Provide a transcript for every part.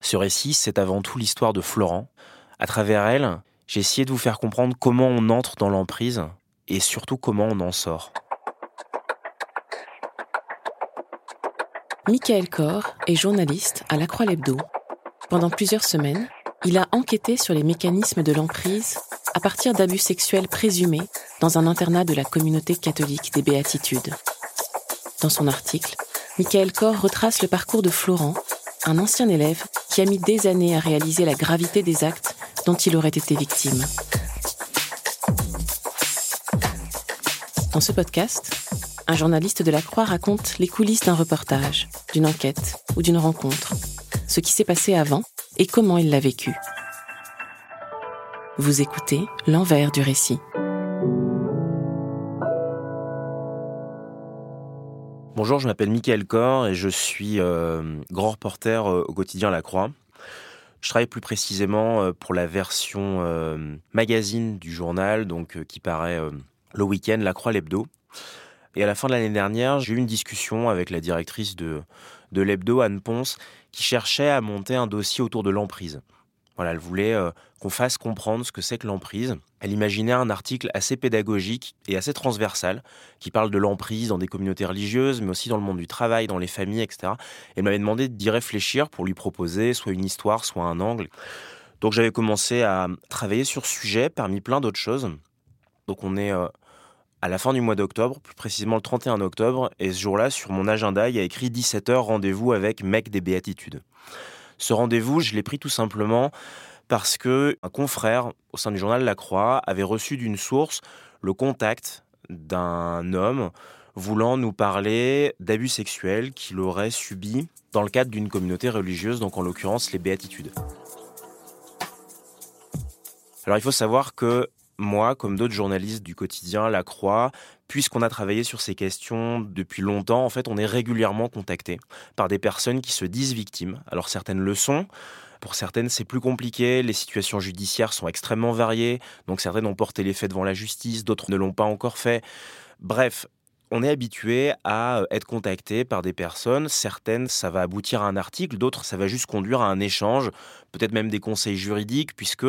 Ce récit, c'est avant tout l'histoire de Florent. À travers elle, j'ai essayé de vous faire comprendre comment on entre dans l'emprise et surtout comment on en sort. Michael Corr est journaliste à La Croix Lebdo. Pendant plusieurs semaines, il a enquêté sur les mécanismes de l'emprise à partir d'abus sexuels présumés dans un internat de la communauté catholique des Béatitudes. Dans son article, Michael Corr retrace le parcours de Florent, un ancien élève qui a mis des années à réaliser la gravité des actes dont il aurait été victime. Dans ce podcast, un journaliste de la Croix raconte les coulisses d'un reportage, d'une enquête ou d'une rencontre, ce qui s'est passé avant et comment il l'a vécu. Vous écoutez l'envers du récit. Bonjour, je m'appelle Michael Corr et je suis euh, grand reporter euh, au quotidien La Croix. Je travaille plus précisément euh, pour la version magazine du journal, donc qui paraît le week-end, La Croix l'hebdo. Et à la fin de l'année dernière, j'ai eu une discussion avec la directrice de, de l'hebdo, Anne Ponce, qui cherchait à monter un dossier autour de l'emprise. Voilà, elle voulait qu'on fasse comprendre ce que c'est que l'emprise. Elle imaginait un article assez pédagogique et assez transversal qui parle de l'emprise dans des communautés religieuses, mais aussi dans le monde du travail, dans les familles, etc. Elle m'avait demandé d'y réfléchir pour lui proposer soit une histoire, soit un angle. Donc j'avais commencé à travailler sur ce sujet parmi plein d'autres choses. Donc on est euh, à la fin du mois d'octobre, plus précisément le 31 octobre, et ce jour-là, sur mon agenda, il y a écrit 17h rendez-vous avec Mec des Béatitudes. Ce rendez-vous, je l'ai pris tout simplement parce que un confrère au sein du journal La Croix avait reçu d'une source le contact d'un homme voulant nous parler d'abus sexuels qu'il aurait subis dans le cadre d'une communauté religieuse, donc en l'occurrence les Béatitudes. Alors il faut savoir que moi, comme d'autres journalistes du quotidien La Croix, puisqu'on a travaillé sur ces questions depuis longtemps, en fait, on est régulièrement contacté par des personnes qui se disent victimes. Alors certaines le sont. Pour certaines, c'est plus compliqué. Les situations judiciaires sont extrêmement variées. Donc certaines ont porté les faits devant la justice, d'autres ne l'ont pas encore fait. Bref, on est habitué à être contacté par des personnes. Certaines, ça va aboutir à un article, d'autres, ça va juste conduire à un échange, peut-être même des conseils juridiques, puisque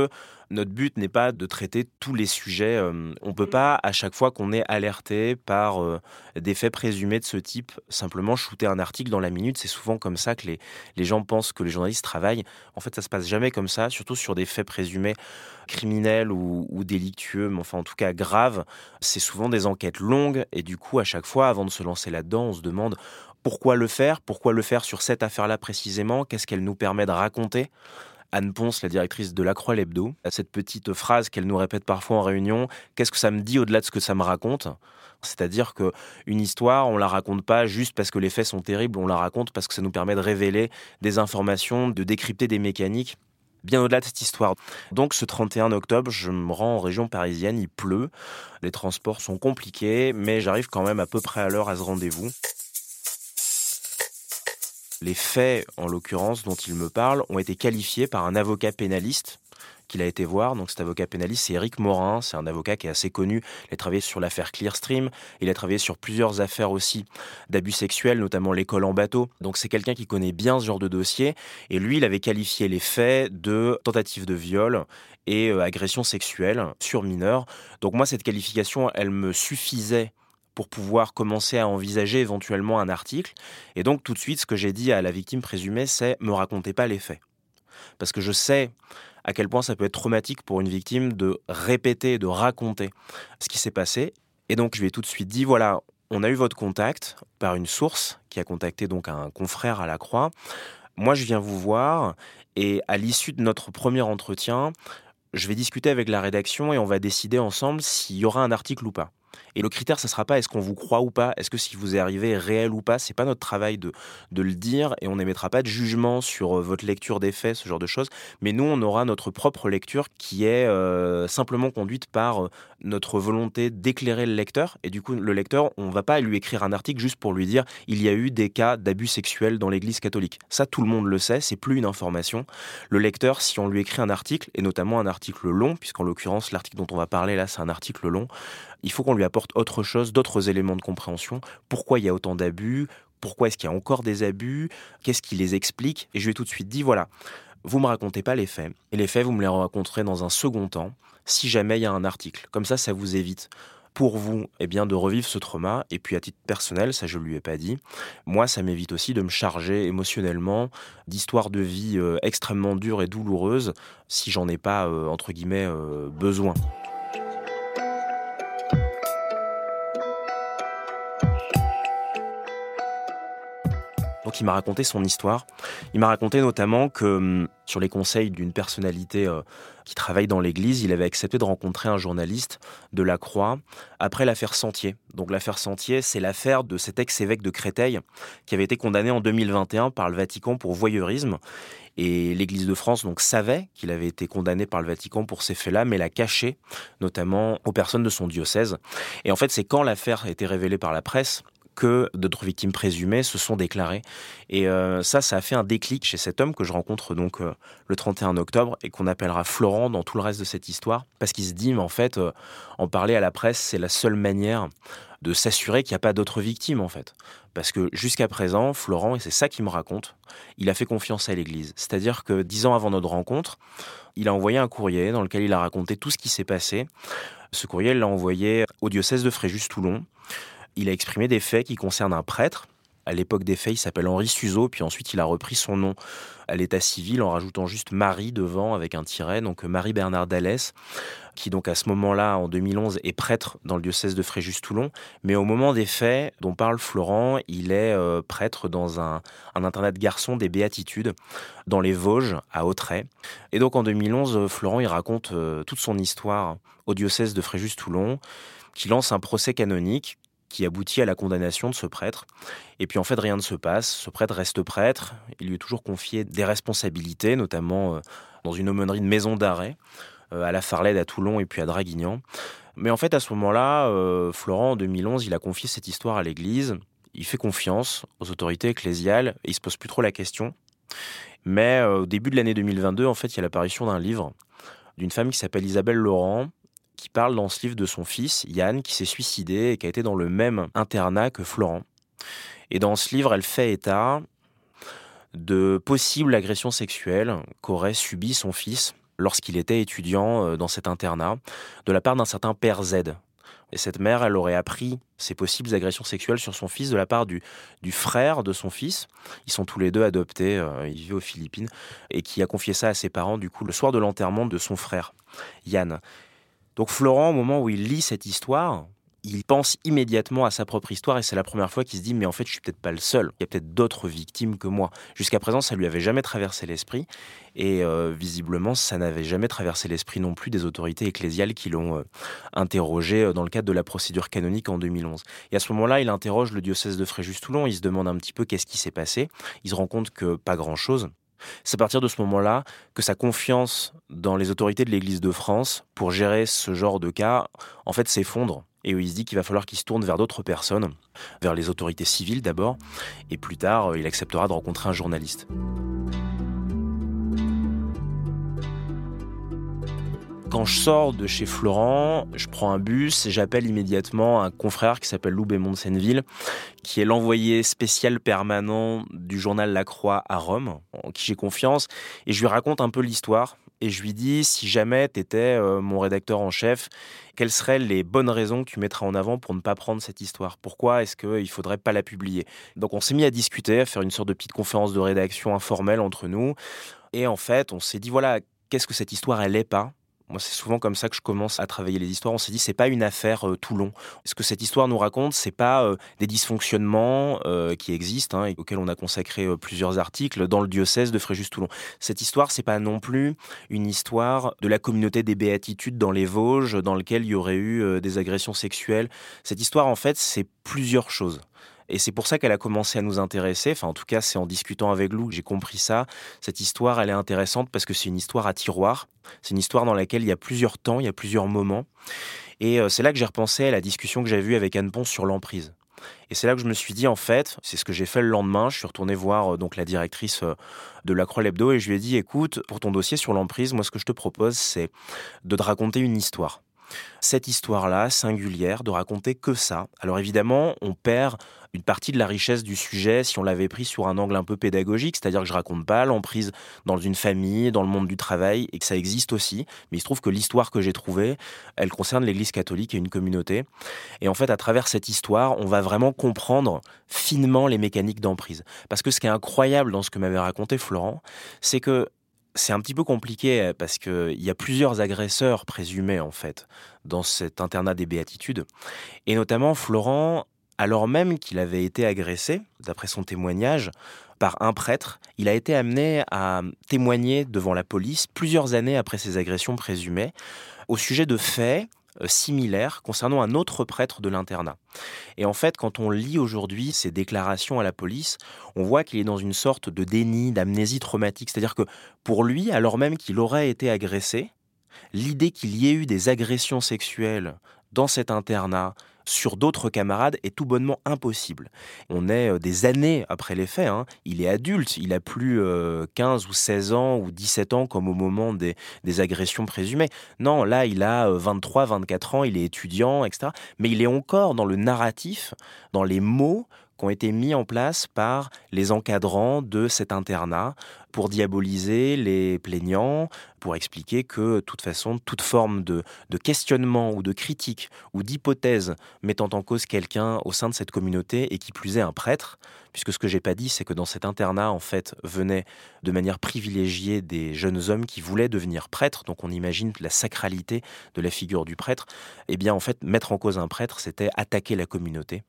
notre but n'est pas de traiter tous les sujets. Euh, on ne peut pas, à chaque fois qu'on est alerté par euh, des faits présumés de ce type, simplement shooter un article dans la minute. C'est souvent comme ça que les, les gens pensent que les journalistes travaillent. En fait, ça se passe jamais comme ça, surtout sur des faits présumés criminels ou, ou délictueux, mais enfin en tout cas graves. C'est souvent des enquêtes longues et du coup, à chaque fois, avant de se lancer là-dedans, on se demande pourquoi le faire Pourquoi le faire sur cette affaire-là précisément Qu'est-ce qu'elle nous permet de raconter Anne Ponce, la directrice de La Croix l'Hebdo, a cette petite phrase qu'elle nous répète parfois en réunion Qu'est-ce que ça me dit au-delà de ce que ça me raconte? C'est-à-dire que une histoire, on la raconte pas juste parce que les faits sont terribles, on la raconte parce que ça nous permet de révéler des informations, de décrypter des mécaniques bien au-delà de cette histoire. Donc ce 31 octobre, je me rends en région parisienne, il pleut, les transports sont compliqués, mais j'arrive quand même à peu près à l'heure à ce rendez-vous. Les faits, en l'occurrence, dont il me parle, ont été qualifiés par un avocat pénaliste qu'il a été voir. Donc cet avocat pénaliste, c'est Eric Morin. C'est un avocat qui est assez connu. Il a travaillé sur l'affaire Clearstream. Il a travaillé sur plusieurs affaires aussi d'abus sexuels, notamment l'école en bateau. Donc c'est quelqu'un qui connaît bien ce genre de dossier. Et lui, il avait qualifié les faits de tentative de viol et euh, agression sexuelle sur mineurs. Donc moi, cette qualification, elle me suffisait pour pouvoir commencer à envisager éventuellement un article. Et donc tout de suite, ce que j'ai dit à la victime présumée, c'est me racontez pas les faits. Parce que je sais à quel point ça peut être traumatique pour une victime de répéter, de raconter ce qui s'est passé. Et donc je lui ai tout de suite dit, voilà, on a eu votre contact par une source qui a contacté donc un confrère à la Croix. Moi, je viens vous voir et à l'issue de notre premier entretien, je vais discuter avec la rédaction et on va décider ensemble s'il y aura un article ou pas. Et le critère, ça sera pas est-ce qu'on vous croit ou pas, est-ce que si vous est arrivé réel ou pas? C'est pas notre travail de, de le dire et on n'émettra pas de jugement sur euh, votre lecture des faits, ce genre de choses. Mais nous, on aura notre propre lecture qui est euh, simplement conduite par euh, notre volonté d'éclairer le lecteur. Et du coup, le lecteur, on va pas lui écrire un article juste pour lui dire il y a eu des cas d'abus sexuels dans l'Église catholique. Ça, tout le monde le sait, c'est plus une information. Le lecteur, si on lui écrit un article, et notamment un article long, puisqu'en l'occurrence, l'article dont on va parler là, c'est un article long, il faut qu'on lui apporte autre chose, d'autres éléments de compréhension. Pourquoi il y a autant d'abus? Pourquoi est-ce qu'il y a encore des abus? Qu'est-ce qui les explique? Et je lui ai tout de suite dit, voilà, vous me racontez pas les faits. Et les faits, vous me les raconterez dans un second temps, si jamais il y a un article. Comme ça, ça vous évite pour vous eh bien, de revivre ce trauma. Et puis à titre personnel, ça je ne lui ai pas dit, moi ça m'évite aussi de me charger émotionnellement d'histoires de vie euh, extrêmement dures et douloureuses si j'en ai pas, euh, entre guillemets, euh, besoin. Donc il m'a raconté son histoire. Il m'a raconté notamment que hum, sur les conseils d'une personnalité euh, qui travaille dans l'Église, il avait accepté de rencontrer un journaliste de la Croix après l'affaire Sentier. Donc l'affaire Sentier, c'est l'affaire de cet ex-évêque de Créteil qui avait été condamné en 2021 par le Vatican pour voyeurisme. Et l'Église de France donc savait qu'il avait été condamné par le Vatican pour ces faits-là, mais l'a caché, notamment aux personnes de son diocèse. Et en fait, c'est quand l'affaire a été révélée par la presse que d'autres victimes présumées se sont déclarées. Et euh, ça, ça a fait un déclic chez cet homme que je rencontre donc euh, le 31 octobre et qu'on appellera Florent dans tout le reste de cette histoire, parce qu'il se dit, mais en fait, euh, en parler à la presse, c'est la seule manière de s'assurer qu'il n'y a pas d'autres victimes, en fait. Parce que jusqu'à présent, Florent, et c'est ça qu'il me raconte, il a fait confiance à l'Église. C'est-à-dire que dix ans avant notre rencontre, il a envoyé un courrier dans lequel il a raconté tout ce qui s'est passé. Ce courrier, il l'a envoyé au diocèse de Fréjus-Toulon il a exprimé des faits qui concernent un prêtre. À l'époque des faits, il s'appelle Henri Suzeau, puis ensuite il a repris son nom à l'état civil en rajoutant juste Marie devant avec un tiret, donc Marie-Bernard Dallès, qui donc à ce moment-là, en 2011, est prêtre dans le diocèse de Fréjus-Toulon. Mais au moment des faits dont parle Florent, il est euh, prêtre dans un, internat de garçons des Béatitudes, dans les Vosges, à Autrey. Et donc en 2011, Florent, il raconte euh, toute son histoire au diocèse de Fréjus-Toulon, qui lance un procès canonique qui aboutit à la condamnation de ce prêtre. Et puis en fait, rien ne se passe. Ce prêtre reste prêtre. Il lui est toujours confié des responsabilités, notamment euh, dans une aumônerie de maison d'arrêt, euh, à la Farlède, à Toulon et puis à Draguignan. Mais en fait, à ce moment-là, euh, Florent, en 2011, il a confié cette histoire à l'Église. Il fait confiance aux autorités ecclésiales et il se pose plus trop la question. Mais au début de l'année 2022, en fait, il y a l'apparition d'un livre d'une femme qui s'appelle Isabelle Laurent, qui parle dans ce livre de son fils, Yann, qui s'est suicidé et qui a été dans le même internat que Florent. Et dans ce livre, elle fait état de possibles agressions sexuelles qu'aurait subi son fils lorsqu'il était étudiant euh, dans cet internat, de la part d'un certain père Z. Et cette mère, elle aurait appris ces possibles agressions sexuelles sur son fils de la part du, frère de son fils. Ils sont tous les deux adoptés, euh, ils vivent aux Philippines, et qui a confié ça à ses parents, du coup, le soir de l'enterrement de son frère, Yann. Donc Florent, au moment où il lit cette histoire, il pense immédiatement à sa propre histoire et c'est la première fois qu'il se dit mais en fait je suis peut-être pas le seul, il y a peut-être d'autres victimes que moi. Jusqu'à présent ça lui avait jamais traversé l'esprit et euh, visiblement ça n'avait jamais traversé l'esprit non plus des autorités ecclésiales qui l'ont euh, interrogé euh, dans le cadre de la procédure canonique en 2011. Et à ce moment-là il interroge le diocèse de Fréjus-Toulon, il se demande un petit peu qu'est-ce qui s'est passé, il se rend compte que pas grand-chose. C'est à partir de ce moment-là que sa confiance dans les autorités de l'Église de France pour gérer ce genre de cas, en fait, s'effondre. Et il se dit qu'il va falloir qu'il se tourne vers d'autres personnes, vers les autorités civiles d'abord, et plus tard, il acceptera de rencontrer un journaliste. Quand je sors de chez Florent, je prends un bus et j'appelle immédiatement un confrère qui s'appelle Lou Bémond de qui est l'envoyé spécial permanent du journal La Croix à Rome, en qui j'ai confiance, et je lui raconte un peu l'histoire. Et je lui dis, si jamais tu étais euh, mon rédacteur en chef, quelles seraient les bonnes raisons que tu mettrais en avant pour ne pas prendre cette histoire? Pourquoi est-ce qu'il ne faudrait pas la publier? Donc on s'est mis à discuter, à faire une sorte de petite conférence de rédaction informelle entre nous. Et en fait, on s'est dit, voilà, qu'est-ce que cette histoire, elle est pas? Moi, c'est souvent comme ça que je commence à travailler les histoires. On s'est dit, c'est pas une affaire euh, Toulon. Ce que cette histoire nous raconte, c'est pas euh, des dysfonctionnements euh, qui existent hein, et auxquels on a consacré plusieurs articles dans le diocèse de Fréjus-Toulon. Cette histoire, c'est pas non plus une histoire de la communauté des béatitudes dans les Vosges, dans lequel il y aurait eu des agressions sexuelles. Cette histoire, en fait, c'est plusieurs choses. Et c'est pour ça qu'elle a commencé à nous intéresser. Enfin, en tout cas, c'est en discutant avec Lou que j'ai compris ça. Cette histoire, elle est intéressante parce que c'est une histoire à tiroir. C'est une histoire dans laquelle il y a plusieurs temps, il y a plusieurs moments. Et euh, c'est là que j'ai repensé à la discussion que j'avais eue avec Anne Ponce sur l'emprise. Et c'est là que je me suis dit, en fait, c'est ce que j'ai fait le lendemain. Je suis retourné voir euh, donc la directrice euh, de la Croix Lebdo et je lui ai dit, écoute, pour ton dossier sur l'emprise, moi, ce que je te propose, c'est de te raconter une histoire cette histoire-là, singulière, de raconter que ça. Alors évidemment, on perd une partie de la richesse du sujet si on l'avait pris sur un angle un peu pédagogique, c'est-à-dire que je raconte pas l'emprise dans une famille, dans le monde du travail, et que ça existe aussi. Mais il se trouve que l'histoire que j'ai trouvée, elle concerne l'Église catholique et une communauté. Et en fait, à travers cette histoire, on va vraiment comprendre finement les mécaniques d'emprise. Parce que ce qui est incroyable dans ce que m'avait raconté Florent, c'est que c'est un petit peu compliqué euh, parce qu'il y a plusieurs agresseurs présumés en fait dans cet internat des béatitudes. Et notamment Florent, alors même qu'il avait été agressé, d'après son témoignage, par un prêtre, il a été amené à témoigner devant la police plusieurs années après ses agressions présumées au sujet de faits euh, similaire concernant un autre prêtre de l'internat. Et en fait, quand on lit aujourd'hui ses déclarations à la police, on voit qu'il est dans une sorte de déni, d'amnésie traumatique. C'est-à-dire que pour lui, alors même qu'il aurait été agressé, l'idée qu'il y ait eu des agressions sexuelles dans cet internat, sur d'autres camarades est tout bonnement impossible. On est euh, des années après les faits. Hein. Il est adulte, il a plus 15 euh, ou 16 ans ou 17 ans comme au moment des, des agressions présumées. Non, là, il a 23, euh, 24 ans, il est étudiant, etc. Mais il est encore dans le narratif, dans les mots qui ont été mis en place par les encadrants de cet internat pour diaboliser les plaignants, pour expliquer que, de toute façon, toute forme de, questionnement ou de critique ou d'hypothèse mettant en cause quelqu'un au sein de cette communauté et qui plus est un prêtre, puisque ce que j'ai pas dit, c'est que dans cet internat, en fait, venaient de manière privilégiée des jeunes hommes qui voulaient devenir prêtres, donc on imagine la sacralité de la figure du prêtre, eh bien, en fait, mettre en cause un prêtre, c'était attaquer la communauté,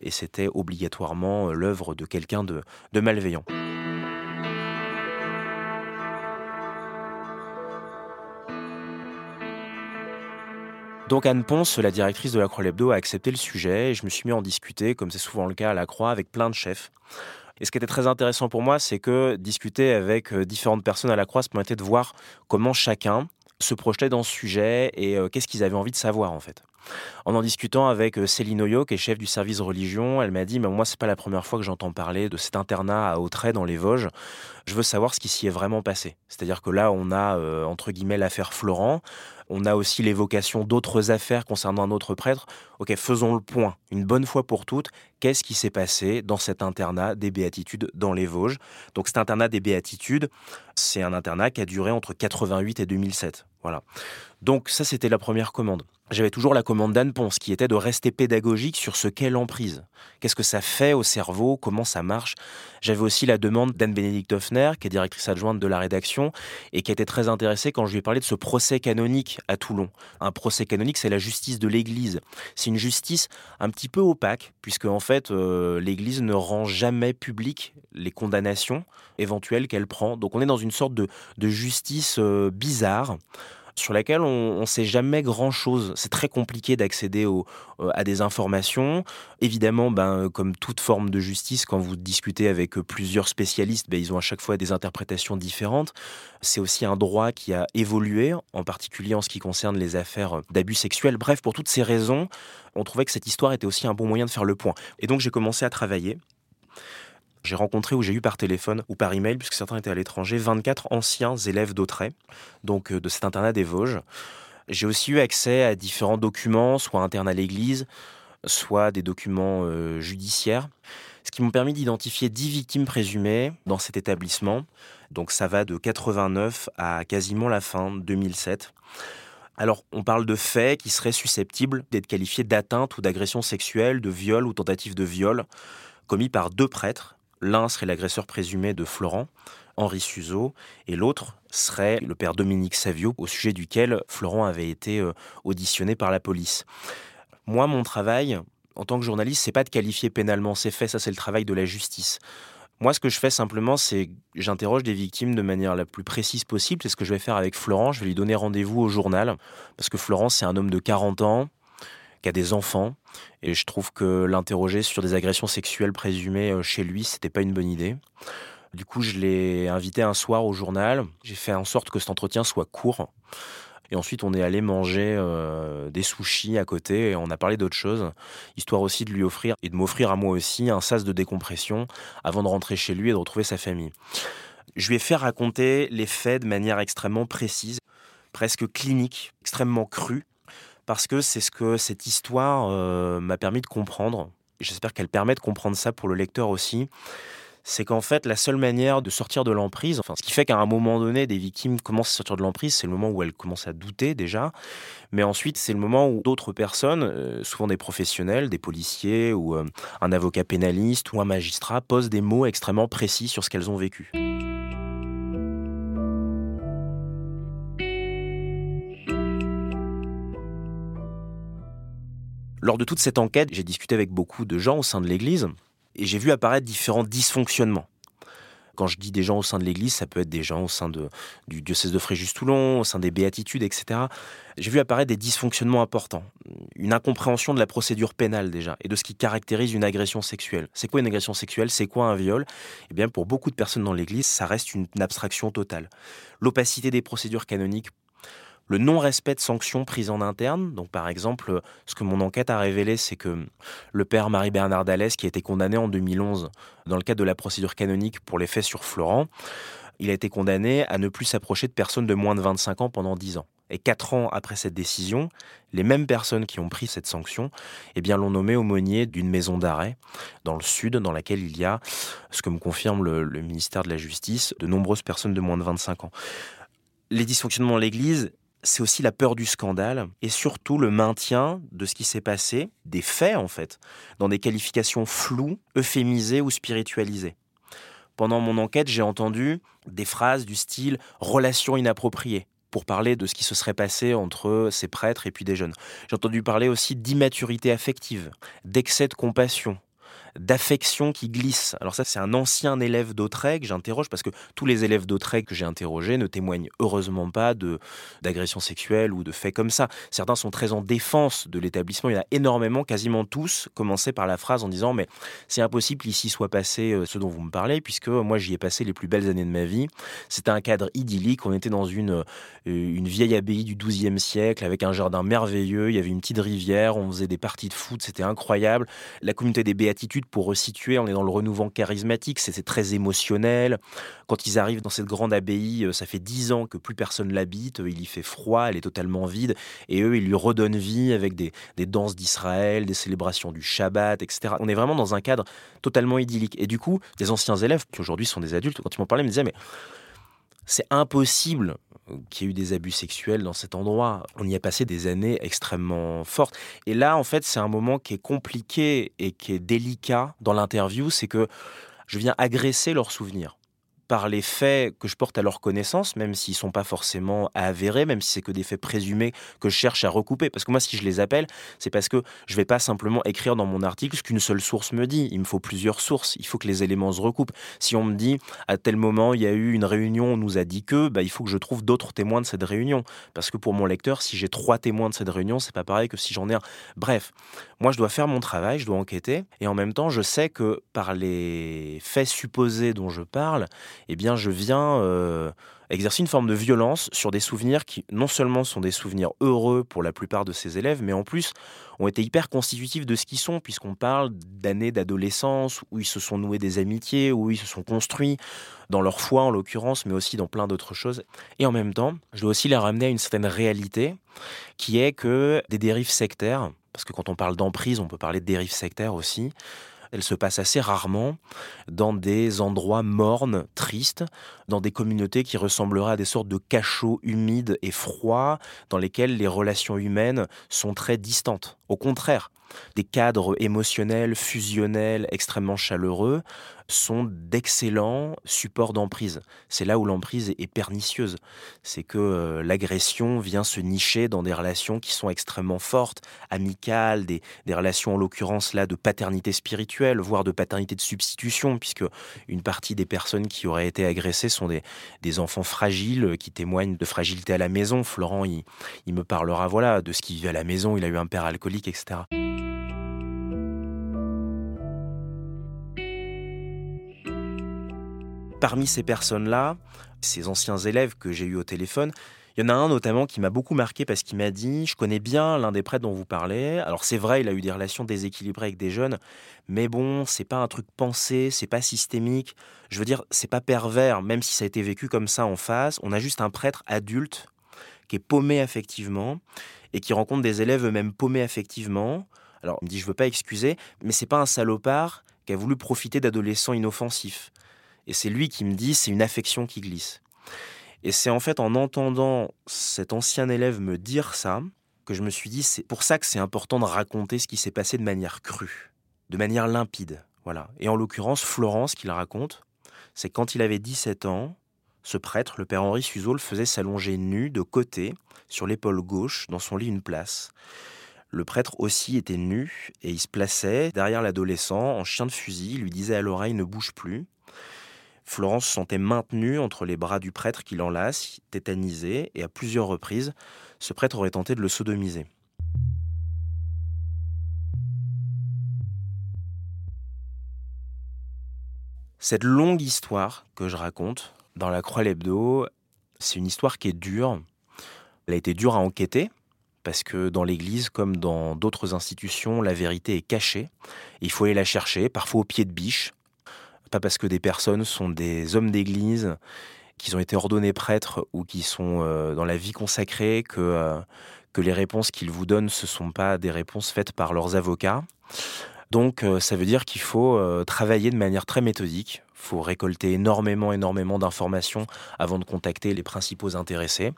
et c'était obligatoirement l'œuvre de quelqu'un de malveillant. Donc Anne Ponce, la directrice de la Croix Lebdo, a accepté le sujet et je me suis mis à en discuter, comme c'est souvent le cas à la Croix, avec plein de chefs. Et ce qui était très intéressant pour moi, c'est que discuter avec euh, différentes personnes à la Croix, ça me permettait de voir comment chacun se projetait dans ce sujet et euh, qu'est-ce qu'ils avaient envie de savoir en fait. En en discutant avec euh, Céline Oyo, qui est chef du service religion, elle m'a dit, mais moi, c'est pas la première fois que j'entends parler de cet internat à Autrey, dans les Vosges. Je veux savoir ce qui s'y est vraiment passé. C'est-à-dire que là, on a, entre guillemets, l'affaire Florent. On a aussi l'évocation d'autres affaires concernant un autre prêtre. Ok, faisons le point, une bonne fois pour toutes. Qu'est-ce qui s'est passé dans cet internat des béatitudes dans les Vosges? Donc, cet internat des béatitudes, c'est un internat qui a duré entre 88 et 2007. Voilà. Donc, ça, c'était la première commande j'avais toujours la commande d'Anne Ponce, qui était de rester pédagogique sur ce qu'est l'emprise. Qu'est-ce que ça fait au cerveau, comment ça marche? J'avais aussi la demande d'Anne-Bénédicte Hoffner, qui est directrice adjointe de la rédaction, et qui était très intéressée quand je lui ai parlé de ce procès canonique à Toulon. Un procès canonique, c'est la justice de l'Église. C'est une justice un petit peu opaque, puisque en fait, euh, l'Église ne rend jamais public les condamnations éventuelles qu'elle prend. Donc on est dans une sorte de, justice euh, bizarre sur laquelle on ne sait jamais grand-chose. C'est très compliqué d'accéder euh, à des informations. Évidemment, ben, comme toute forme de justice, quand vous discutez avec euh, plusieurs spécialistes, ben, ils ont à chaque fois des interprétations différentes. C'est aussi un droit qui a évolué, en particulier en ce qui concerne les affaires d'abus sexuels. Bref, pour toutes ces raisons, on trouvait que cette histoire était aussi un bon moyen de faire le point. Et donc j'ai commencé à travailler j'ai rencontré ou j'ai eu par téléphone ou par email, puisque certains étaient à l'étranger, 24 anciens élèves d'Autrey, donc euh, de cet internat des Vosges. J'ai aussi eu accès à différents documents, soit internes à l'église, soit des documents euh, judiciaires, ce qui m'ont permis d'identifier 10 victimes présumées dans cet établissement. Donc ça va de 89 à quasiment la fin 2007. Alors, on parle de faits qui seraient susceptibles d'être qualifiés d'atteinte ou d'agression sexuelle, de viol ou tentative de viol, commis par deux prêtres L'un serait l'agresseur présumé de Florent, Henri Suzeau, et l'autre serait le père Dominique Savio, au sujet duquel Florent avait été euh, auditionné par la police. Moi, mon travail, en tant que journaliste, c'est pas de qualifier pénalement ces faits, ça c'est le travail de la justice. Moi, ce que je fais simplement, c'est j'interroge des victimes de manière la plus précise possible. C'est ce que je vais faire avec Florent. Je vais lui donner rendez-vous au journal, parce que Florent, c'est un homme de 40 ans, qui a des enfants, et je trouve que l'interroger sur des agressions sexuelles présumées euh, chez lui, c'était pas une bonne idée. Du coup, je l'ai invité un soir au journal. J'ai fait en sorte que cet entretien soit court. Et ensuite, on est allé manger euh, des sushis à côté et on a parlé d'autre chose, histoire aussi de lui offrir et de m'offrir à moi aussi un sas de décompression avant de rentrer chez lui et de retrouver sa famille. Je lui ai fait raconter les faits de manière extrêmement précise, presque clinique, extrêmement crue, parce que c'est ce que cette histoire euh, m'a permis de comprendre. J'espère qu'elle permet de comprendre ça pour le lecteur aussi c'est qu'en fait, la seule manière de sortir de l'emprise, enfin, ce qui fait qu'à un moment donné, des victimes commencent à sortir de l'emprise, c'est le moment où elles commencent à douter déjà, mais ensuite, c'est le moment où d'autres personnes, euh, souvent des professionnels, des policiers ou euh, un avocat pénaliste ou un magistrat, posent des mots extrêmement précis sur ce qu'elles ont vécu. Lors de toute cette enquête, j'ai discuté avec beaucoup de gens au sein de l'Église, et j'ai vu apparaître différents dysfonctionnements. Quand je dis des gens au sein de l'Église, ça peut être des gens au sein du diocèse de Fréjus-Toulon, au sein des béatitudes, etc. J'ai vu apparaître des dysfonctionnements importants. Une incompréhension de la procédure pénale déjà, et de ce qui caractérise une agression sexuelle. C'est quoi une agression sexuelle? C'est quoi un viol? Eh bien, pour beaucoup de personnes dans l'Église, ça reste une abstraction totale. L'opacité des procédures canoniques le non-respect de sanctions prises en interne. Donc, par exemple, ce que mon enquête a révélé, c'est que le père Marie-Bernard Dallès, qui a été condamné en 2011 dans le cadre de la procédure canonique pour les faits sur Florent, il a été condamné à ne plus s'approcher de personnes de moins de 25 ans pendant 10 ans. Et quatre ans après cette décision, les mêmes personnes qui ont pris cette sanction eh bien, l'ont nommé aumônier d'une maison d'arrêt dans le sud, dans laquelle il y a, ce que me confirme le, le ministère de la Justice, de nombreuses personnes de moins de 25 ans. Les dysfonctionnements de l'Église, c'est aussi la peur du scandale et surtout le maintien de ce qui s'est passé, des faits en fait, dans des qualifications floues, euphémisées ou spiritualisées. Pendant mon enquête, j'ai entendu des phrases du style relation inappropriée pour parler de ce qui se serait passé entre ces prêtres et puis des jeunes. J'ai entendu parler aussi d'immaturité affective, d'excès de compassion, d'affection qui glisse. Alors ça, c'est un ancien élève d'Autrey que j'interroge parce que tous les élèves d'Autrey que j'ai interrogés ne témoignent heureusement pas de d'agressions sexuelles ou de faits comme ça. Certains sont très en défense de l'établissement. Il y en a énormément, quasiment tous, commencé par la phrase en disant mais c'est impossible qu'ici soit passé euh, ce dont vous me parlez puisque moi j'y ai passé les plus belles années de ma vie. C'était un cadre idyllique. On était dans une euh, une vieille abbaye du XIIe siècle avec un jardin merveilleux. Il y avait une petite rivière. On faisait des parties de foot. C'était incroyable. La communauté des béatitudes pour resituer, on est dans le renouveau charismatique, c'est très émotionnel. Quand ils arrivent dans cette grande abbaye, euh, ça fait dix ans que plus personne l'habite, il y fait froid, elle est totalement vide, et eux, ils lui redonnent vie avec des, danses d'Israël, des célébrations du Shabbat, etc. On est vraiment dans un cadre totalement idyllique. Et du coup, des anciens élèves, qui aujourd'hui sont des adultes, quand ils m'en parlaient, me disaient, mais c'est impossible qu'il y ait eu des abus sexuels dans cet endroit. On y a passé des années extrêmement fortes. Et là, en fait, c'est un moment qui est compliqué et qui est délicat dans l'interview, c'est que je viens agresser leurs souvenirs par les faits que je porte à leur connaissance, même s'ils ne sont pas forcément avérés, même si c'est que des faits présumés que je cherche à recouper. Parce que moi, si je les appelle, c'est parce que je ne vais pas simplement écrire dans mon article ce qu'une seule source me dit. Il me faut plusieurs sources. Il faut que les éléments se recoupent. Si on me dit à tel moment il y a eu une réunion, on nous a dit que, bah, il faut que je trouve d'autres témoins de cette réunion. Parce que pour mon lecteur, si j'ai trois témoins de cette réunion, c'est pas pareil que si j'en ai un. Bref, moi, je dois faire mon travail, je dois enquêter, et en même temps, je sais que par les faits supposés dont je parle, eh bien, je viens euh, exercer une forme de violence sur des souvenirs qui, non seulement sont des souvenirs heureux pour la plupart de ces élèves, mais en plus ont été hyper constitutifs de ce qu'ils sont, puisqu'on parle d'années d'adolescence où ils se sont noués des amitiés, où ils se sont construits dans leur foi en l'occurrence, mais aussi dans plein d'autres choses. Et en même temps, je dois aussi les ramener à une certaine réalité, qui est que des dérives sectaires, parce que quand on parle d'emprise, on peut parler de dérives sectaires aussi, elle se passe assez rarement dans des endroits mornes, tristes, dans des communautés qui ressembleraient à des sortes de cachots humides et froids, dans lesquels les relations humaines sont très distantes. Au contraire, des cadres émotionnels, fusionnels, extrêmement chaleureux, sont d'excellents supports d'emprise. C'est là où l'emprise est pernicieuse. C'est que euh, l'agression vient se nicher dans des relations qui sont extrêmement fortes, amicales, des, relations en l'occurrence là de paternité spirituelle, voire de paternité de substitution, puisque une partie des personnes qui auraient été agressées sont des, enfants fragiles euh, qui témoignent de fragilité à la maison. Florent, il, il me parlera voilà de ce qu'il vit à la maison, il a eu un père alcoolique, etc. parmi ces personnes-là, ces anciens élèves que j'ai eus au téléphone, il y en a un notamment qui m'a beaucoup marqué parce qu'il m'a dit Je connais bien l'un des prêtres dont vous parlez. Alors, c'est vrai, il a eu des relations déséquilibrées avec des jeunes, mais bon, c'est pas un truc pensé, c'est pas systémique. Je veux dire, c'est pas pervers, même si ça a été vécu comme ça en face. On a juste un prêtre adulte qui est paumé affectivement et qui rencontre des élèves eux-mêmes paumés affectivement. Alors, il me dit Je veux pas excuser, mais c'est pas un salopard qui a voulu profiter d'adolescents inoffensifs. Et c'est lui qui me dit, c'est une affection qui glisse. Et c'est en fait en entendant cet ancien élève me dire ça que je me suis dit, c'est pour ça que c'est important de raconter ce qui s'est passé de manière crue, de manière limpide. Voilà. Et en l'occurrence, Florence, qui le raconte, c'est quand il avait 17 ans, ce prêtre, le père Henri Suzeau, le faisait s'allonger nu de côté, sur l'épaule gauche, dans son lit une place. Le prêtre aussi était nu et il se plaçait derrière l'adolescent en chien de fusil, il lui disait à l'oreille ne bouge plus. Florence se sentait maintenue entre les bras du prêtre qui l'enlace, tétanisé, et à plusieurs reprises, ce prêtre aurait tenté de le sodomiser. Cette longue histoire que je raconte dans la Croix l'Hebdo, c'est une histoire qui est dure. Elle a été dure à enquêter, parce que dans l'Église, comme dans d'autres institutions, la vérité est cachée. Il faut aller la chercher, parfois au pied de biche, pas parce que des personnes sont des hommes d'église, qu'ils ont été ordonnés prêtres ou qui sont euh, dans la vie consacrée, que, euh, que les réponses qu'ils vous donnent, ce ne sont pas des réponses faites par leurs avocats. Donc euh, ça veut dire qu'il faut travailler de manière très méthodique, il faut récolter énormément, énormément d'informations avant de contacter les principaux intéressés.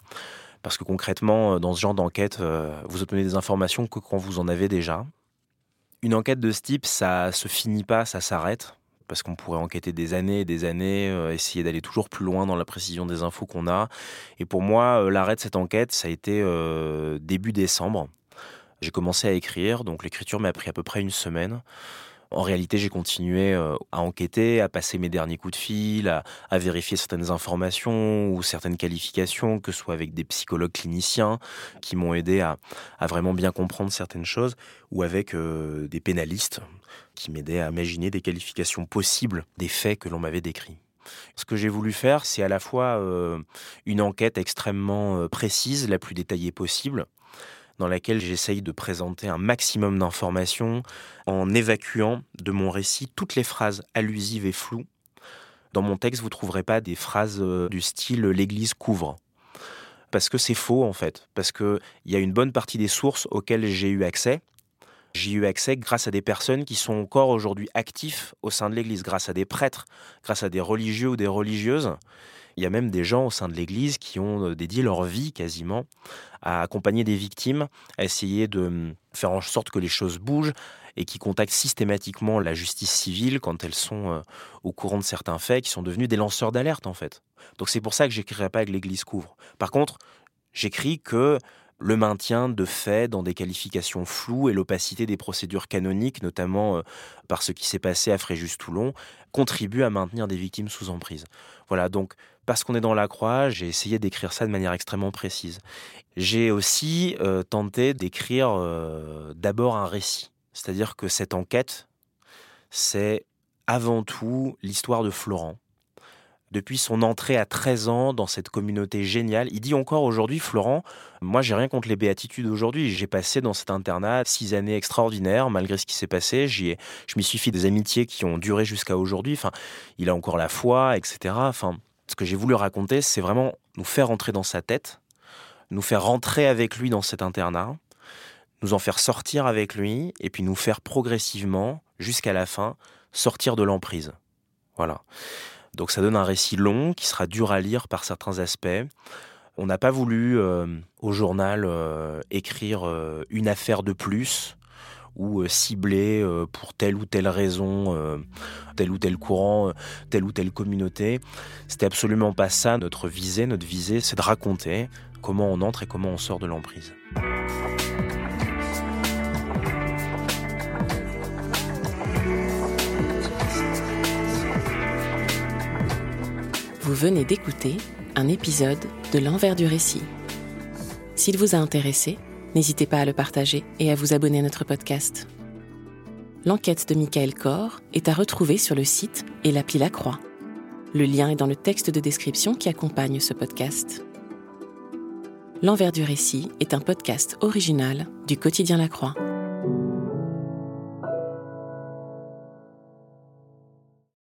Parce que concrètement, dans ce genre d'enquête, vous obtenez des informations que quand vous en avez déjà. Une enquête de ce type, ça se finit pas, ça s'arrête parce qu'on pourrait enquêter des années et des années, euh, essayer d'aller toujours plus loin dans la précision des infos qu'on a. Et pour moi, euh, l'arrêt de cette enquête, ça a été euh, début décembre. J'ai commencé à écrire, donc l'écriture m'a pris à peu près une semaine. En réalité, j'ai continué à enquêter, à passer mes derniers coups de fil, à, vérifier certaines informations ou certaines qualifications, que ce soit avec des psychologues cliniciens qui m'ont aidé à, vraiment bien comprendre certaines choses, ou avec des pénalistes qui m'aidait à imaginer des qualifications possibles des faits que l'on m'avait décrits. Ce que j'ai voulu faire, c'est à la fois euh, une enquête extrêmement euh, précise, la plus détaillée possible, dans laquelle j'essaye de présenter un maximum d'informations en évacuant de mon récit toutes les phrases allusives et floues. Dans mon texte, vous ne trouverez pas des phrases euh, du style l'Église couvre. Parce que c'est faux en fait. Parce qu'il y a une bonne partie des sources auxquelles j'ai eu accès, J'y ai eu accès grâce à des personnes qui sont encore aujourd'hui actifs au sein de l'Église, grâce à des prêtres, grâce à des religieux ou des religieuses. Il y a même des gens au sein de l'Église qui ont euh, dédié leur vie quasiment à accompagner des victimes, à essayer de hum, faire en sorte que les choses bougent et qui contactent systématiquement la justice civile quand elles sont euh, au courant de certains faits, qui sont devenus des lanceurs d'alerte en fait. Donc c'est pour ça que j'écrirai pas que l'Église couvre. Par contre, j'écris que le maintien de faits dans des qualifications floues et l'opacité des procédures canoniques, notamment euh, par ce qui s'est passé à Fréjus-Toulon, contribuent à maintenir des victimes sous emprise. Voilà, donc parce qu'on est dans la croix, j'ai essayé d'écrire ça de manière extrêmement précise. J'ai aussi euh, tenté d'écrire euh, d'abord un récit, c'est-à-dire que cette enquête, c'est avant tout l'histoire de Florent depuis son entrée à 13 ans dans cette communauté géniale. Il dit encore aujourd'hui, Florent, moi j'ai rien contre les béatitudes aujourd'hui. J'ai passé dans cet internat six années extraordinaires malgré ce qui s'est passé. J'y je m'y suis fait des amitiés qui ont duré jusqu'à aujourd'hui. Enfin, il a encore la foi, etc. Enfin, ce que j'ai voulu raconter, c'est vraiment nous faire entrer dans sa tête, nous faire rentrer avec lui dans cet internat, nous en faire sortir avec lui, et puis nous faire progressivement, jusqu'à la fin, sortir de l'emprise. Voilà. Donc ça donne un récit long qui sera dur à lire par certains aspects. On n'a pas voulu euh, au journal euh, écrire euh, une affaire de plus ou euh, pour telle ou telle raison, tel ou tel courant, telle ou telle communauté. C'était absolument pas ça notre visée. Notre visée, c'est de raconter comment on entre et comment on sort de l'emprise. Venez d'écouter un épisode de l'envers du récit. S'il vous a intéressé, n'hésitez pas à le partager et à vous abonner à notre podcast. L'enquête de Michael Corr est à retrouver sur le site et l'appli La Croix. Le lien est dans le texte de description qui accompagne ce podcast. L'envers du récit est un podcast original du quotidien La Croix.